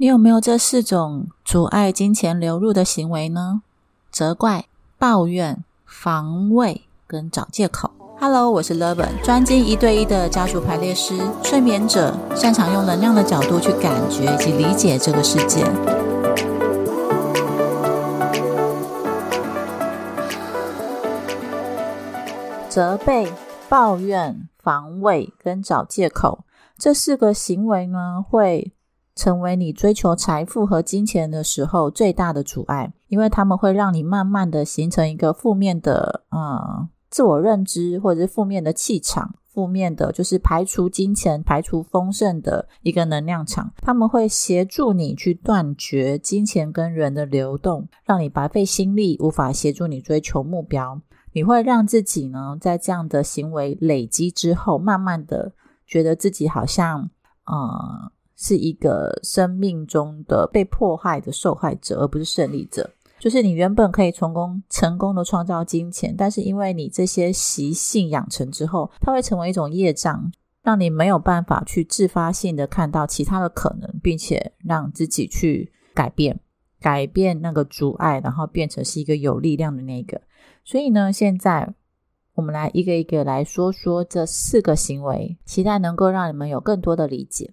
你有没有这四种阻碍金钱流入的行为呢？责怪、抱怨、防卫跟找借口。Hello，我是 l e v i n 专精一对一的家族排列师、睡眠者，擅长用能量的角度去感觉以及理解这个世界。责备、抱怨、防卫跟找借口这四个行为呢，会。成为你追求财富和金钱的时候最大的阻碍，因为他们会让你慢慢的形成一个负面的呃自我认知，或者是负面的气场，负面的就是排除金钱、排除丰盛的一个能量场。他们会协助你去断绝金钱跟人的流动，让你白费心力，无法协助你追求目标。你会让自己呢，在这样的行为累积之后，慢慢的觉得自己好像呃。是一个生命中的被迫害的受害者，而不是胜利者。就是你原本可以成功成功的创造金钱，但是因为你这些习性养成之后，它会成为一种业障，让你没有办法去自发性的看到其他的可能，并且让自己去改变，改变那个阻碍，然后变成是一个有力量的那个。所以呢，现在我们来一个一个来说说这四个行为，期待能够让你们有更多的理解。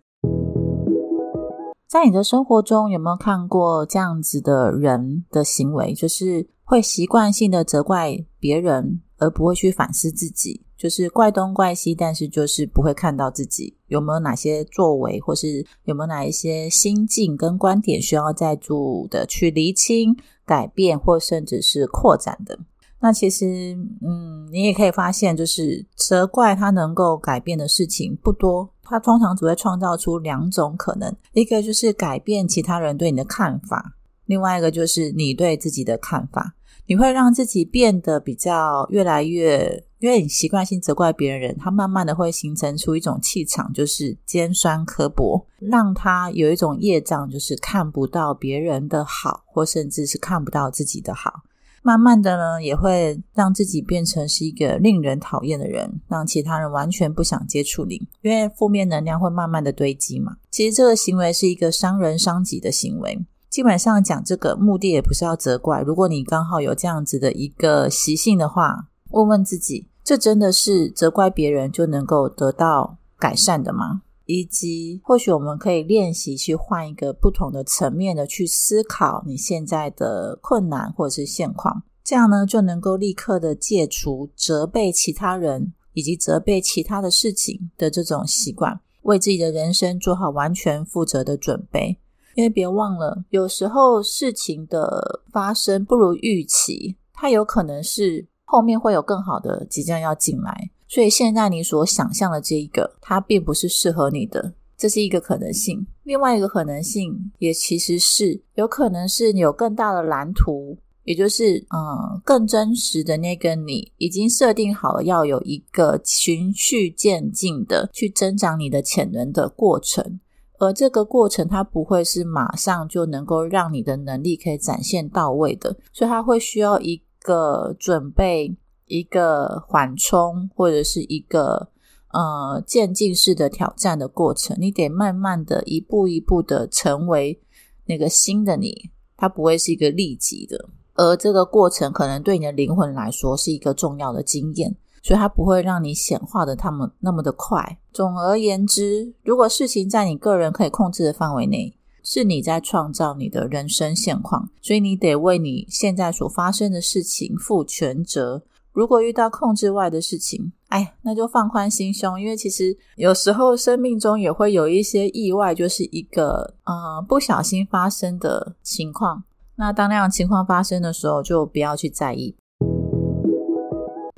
在你的生活中，有没有看过这样子的人的行为？就是会习惯性的责怪别人，而不会去反思自己，就是怪东怪西，但是就是不会看到自己有没有哪些作为，或是有没有哪一些心境跟观点需要再度的去厘清、改变，或甚至是扩展的。那其实，嗯，你也可以发现，就是责怪他能够改变的事情不多。他通常只会创造出两种可能：一个就是改变其他人对你的看法，另外一个就是你对自己的看法。你会让自己变得比较越来越，因为你习惯性责怪别人，他慢慢的会形成出一种气场，就是尖酸刻薄，让他有一种业障，就是看不到别人的好，或甚至是看不到自己的好。慢慢的呢，也会让自己变成是一个令人讨厌的人，让其他人完全不想接触你，因为负面能量会慢慢的堆积嘛。其实这个行为是一个伤人伤己的行为。基本上讲这个目的也不是要责怪，如果你刚好有这样子的一个习性的话，问问自己，这真的是责怪别人就能够得到改善的吗？以及，或许我们可以练习去换一个不同的层面的去思考你现在的困难或者是现况，这样呢就能够立刻的戒除责备其他人以及责备其他的事情的这种习惯，为自己的人生做好完全负责的准备。因为别忘了，有时候事情的发生不如预期，它有可能是后面会有更好的即将要进来。所以现在你所想象的这一个，它并不是适合你的，这是一个可能性。另外一个可能性，也其实是有可能是有更大的蓝图，也就是嗯，更真实的那个你已经设定好了，要有一个循序渐进的去增长你的潜能的过程。而这个过程，它不会是马上就能够让你的能力可以展现到位的，所以它会需要一个准备。一个缓冲或者是一个呃渐进式的挑战的过程，你得慢慢的一步一步的成为那个新的你，它不会是一个立即的，而这个过程可能对你的灵魂来说是一个重要的经验，所以它不会让你显化的他们那么的快。总而言之，如果事情在你个人可以控制的范围内，是你在创造你的人生现况，所以你得为你现在所发生的事情负全责。如果遇到控制外的事情，哎，那就放宽心胸，因为其实有时候生命中也会有一些意外，就是一个呃不小心发生的情况。那当那样情况发生的时候，就不要去在意。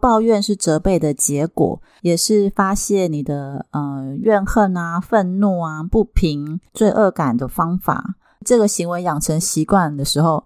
抱怨是责备的结果，也是发泄你的呃怨恨啊、愤怒啊、不平、罪恶感的方法。这个行为养成习惯的时候。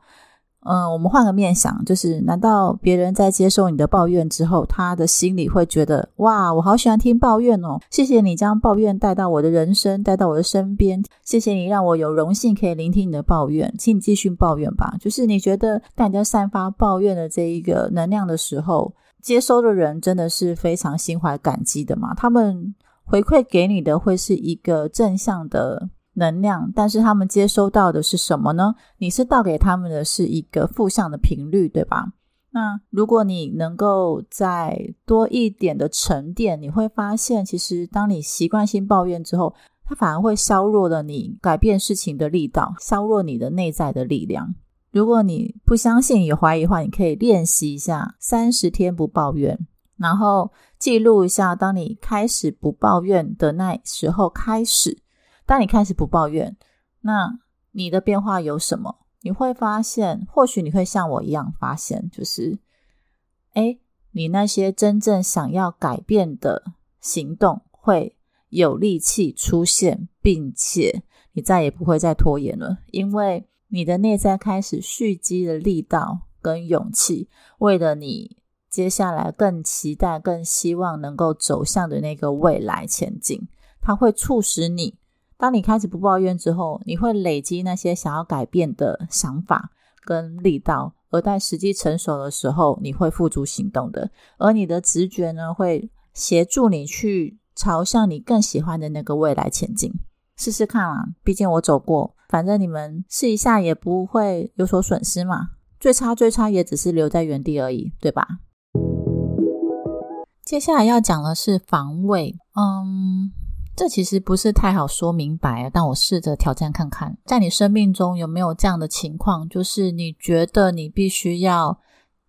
嗯，我们换个面想，就是难道别人在接受你的抱怨之后，他的心里会觉得哇，我好喜欢听抱怨哦！谢谢你将抱怨带到我的人生，带到我的身边，谢谢你让我有荣幸可以聆听你的抱怨，请你继续抱怨吧。就是你觉得大家散发抱怨的这一个能量的时候，接收的人真的是非常心怀感激的嘛？他们回馈给你的会是一个正向的能量，但是他们接收到的是什么呢？你是倒给他们的是一个负向的频率，对吧？那如果你能够再多一点的沉淀，你会发现，其实当你习惯性抱怨之后，它反而会削弱了你改变事情的力道，削弱你的内在的力量。如果你不相信、有怀疑的话，你可以练习一下三十天不抱怨，然后记录一下，当你开始不抱怨的那时候开始。当你开始不抱怨，那你的变化有什么？你会发现，或许你会像我一样发现，就是，哎，你那些真正想要改变的行动会有力气出现，并且你再也不会再拖延了，因为你的内在开始蓄积的力道跟勇气，为了你接下来更期待、更希望能够走向的那个未来前进，它会促使你。当你开始不抱怨之后，你会累积那些想要改变的想法跟力道，而在时机成熟的时候，你会付诸行动的。而你的直觉呢，会协助你去朝向你更喜欢的那个未来前进。试试看啊，毕竟我走过，反正你们试一下也不会有所损失嘛。最差最差也只是留在原地而已，对吧？接下来要讲的是防卫，嗯。这其实不是太好说明白，但我试着挑战看看，在你生命中有没有这样的情况，就是你觉得你必须要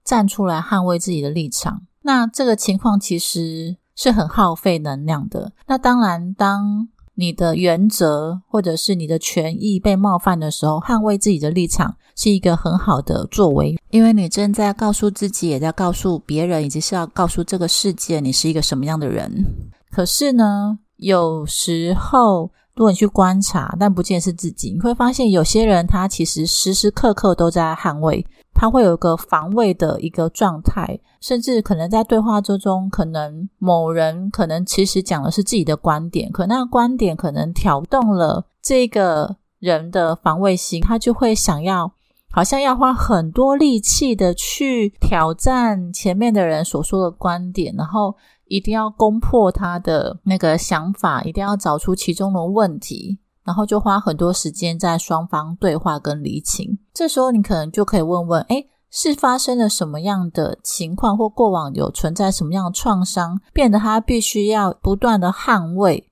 站出来捍卫自己的立场。那这个情况其实是很耗费能量的。那当然，当你的原则或者是你的权益被冒犯的时候，捍卫自己的立场是一个很好的作为，因为你正在告诉自己，也在告诉别人，以及是要告诉这个世界，你是一个什么样的人。可是呢？有时候，如果你去观察，但不见是自己，你会发现有些人他其实时时刻刻都在捍卫，他会有个防卫的一个状态，甚至可能在对话之中，可能某人可能其实讲的是自己的观点，可那个观点可能挑动了这个人的防卫心，他就会想要，好像要花很多力气的去挑战前面的人所说的观点，然后。一定要攻破他的那个想法，一定要找出其中的问题，然后就花很多时间在双方对话跟理清。这时候你可能就可以问问：哎，是发生了什么样的情况，或过往有存在什么样的创伤，变得他必须要不断的捍卫，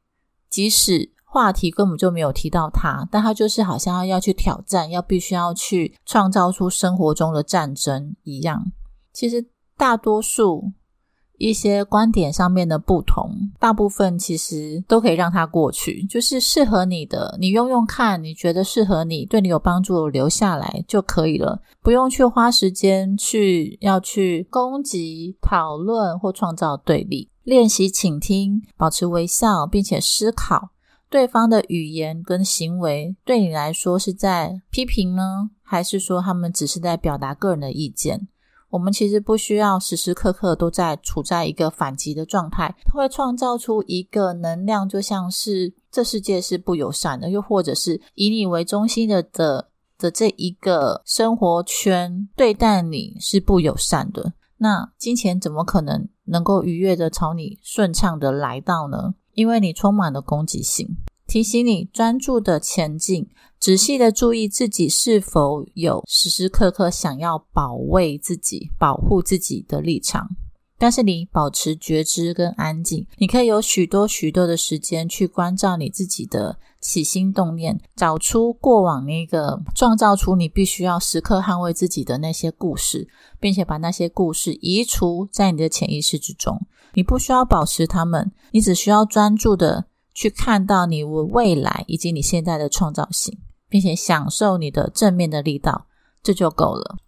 即使话题根本就没有提到他，但他就是好像要去挑战，要必须要去创造出生活中的战争一样。其实大多数。一些观点上面的不同，大部分其实都可以让它过去。就是适合你的，你用用看，你觉得适合你，对你有帮助，留下来就可以了，不用去花时间去要去攻击、讨论或创造对立。练习倾听，保持微笑，并且思考对方的语言跟行为，对你来说是在批评呢，还是说他们只是在表达个人的意见？我们其实不需要时时刻刻都在处在一个反击的状态，它会创造出一个能量，就像是这世界是不友善的，又或者是以你为中心的的的这一个生活圈对待你是不友善的。那金钱怎么可能能够愉悦的朝你顺畅的来到呢？因为你充满了攻击性。提醒你专注的前进，仔细的注意自己是否有时时刻刻想要保卫自己、保护自己的立场。但是你保持觉知跟安静，你可以有许多许多的时间去关照你自己的起心动念，找出过往那个创造出你必须要时刻捍卫自己的那些故事，并且把那些故事移除在你的潜意识之中。你不需要保持他们，你只需要专注的。去看到你未来以及你现在的创造性，并且享受你的正面的力道，这就够了。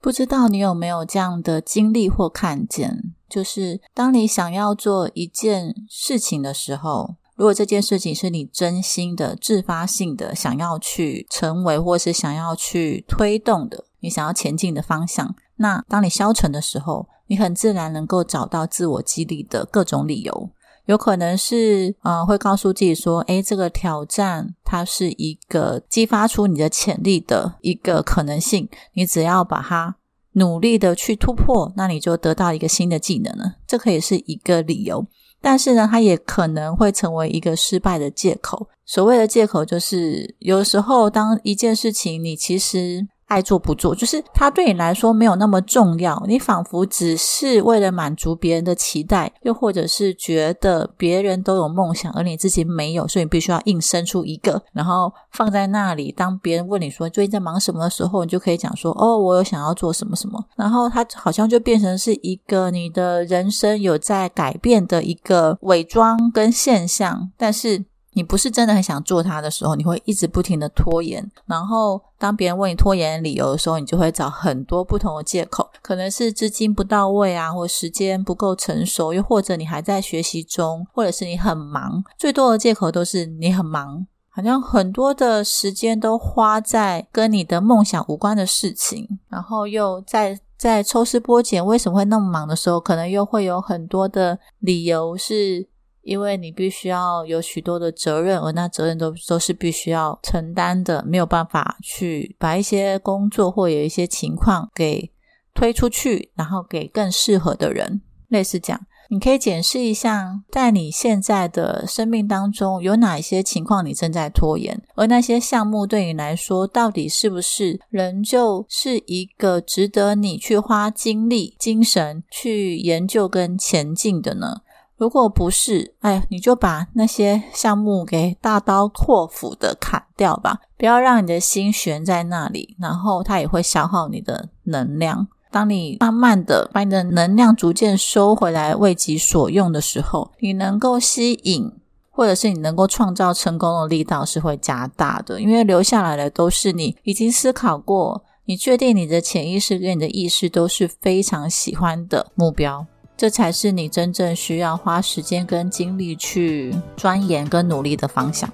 不知道你有没有这样的经历或看见？就是当你想要做一件事情的时候，如果这件事情是你真心的、自发性的想要去成为，或是想要去推动的，你想要前进的方向，那当你消沉的时候，你很自然能够找到自我激励的各种理由。有可能是，呃，会告诉自己说，诶，这个挑战它是一个激发出你的潜力的一个可能性。你只要把它努力的去突破，那你就得到一个新的技能了。这可以是一个理由。但是呢，它也可能会成为一个失败的借口。所谓的借口，就是有时候当一件事情你其实。爱做不做，就是它对你来说没有那么重要。你仿佛只是为了满足别人的期待，又或者是觉得别人都有梦想，而你自己没有，所以你必须要硬生出一个，然后放在那里。当别人问你说最近在忙什么的时候，你就可以讲说：“哦，我有想要做什么什么。”然后它好像就变成是一个你的人生有在改变的一个伪装跟现象，但是。你不是真的很想做它的时候，你会一直不停的拖延。然后，当别人问你拖延的理由的时候，你就会找很多不同的借口，可能是资金不到位啊，或时间不够成熟，又或者你还在学习中，或者是你很忙。最多的借口都是你很忙，好像很多的时间都花在跟你的梦想无关的事情，然后又在在抽丝剥茧，为什么会那么忙的时候，可能又会有很多的理由是。因为你必须要有许多的责任，而那责任都都是必须要承担的，没有办法去把一些工作或有一些情况给推出去，然后给更适合的人。类似讲，你可以检视一下，在你现在的生命当中，有哪一些情况你正在拖延，而那些项目对你来说，到底是不是仍旧是一个值得你去花精力、精神去研究跟前进的呢？如果不是，哎，你就把那些项目给大刀阔斧的砍掉吧，不要让你的心悬在那里，然后它也会消耗你的能量。当你慢慢的把你的能量逐渐收回来，为己所用的时候，你能够吸引，或者是你能够创造成功的力道是会加大的，因为留下来的都是你已经思考过，你确定你的潜意识跟你的意识都是非常喜欢的目标。这才是你真正需要花时间跟精力去钻研跟努力的方向。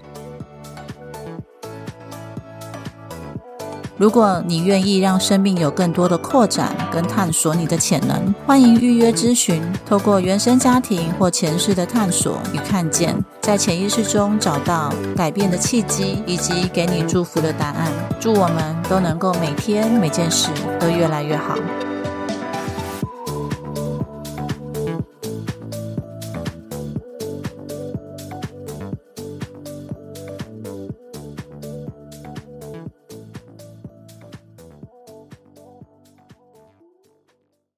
如果你愿意让生命有更多的扩展跟探索你的潜能，欢迎预约咨询。透过原生家庭或前世的探索与看见，在潜意识中找到改变的契机，以及给你祝福的答案。祝我们都能够每天每件事都越来越好。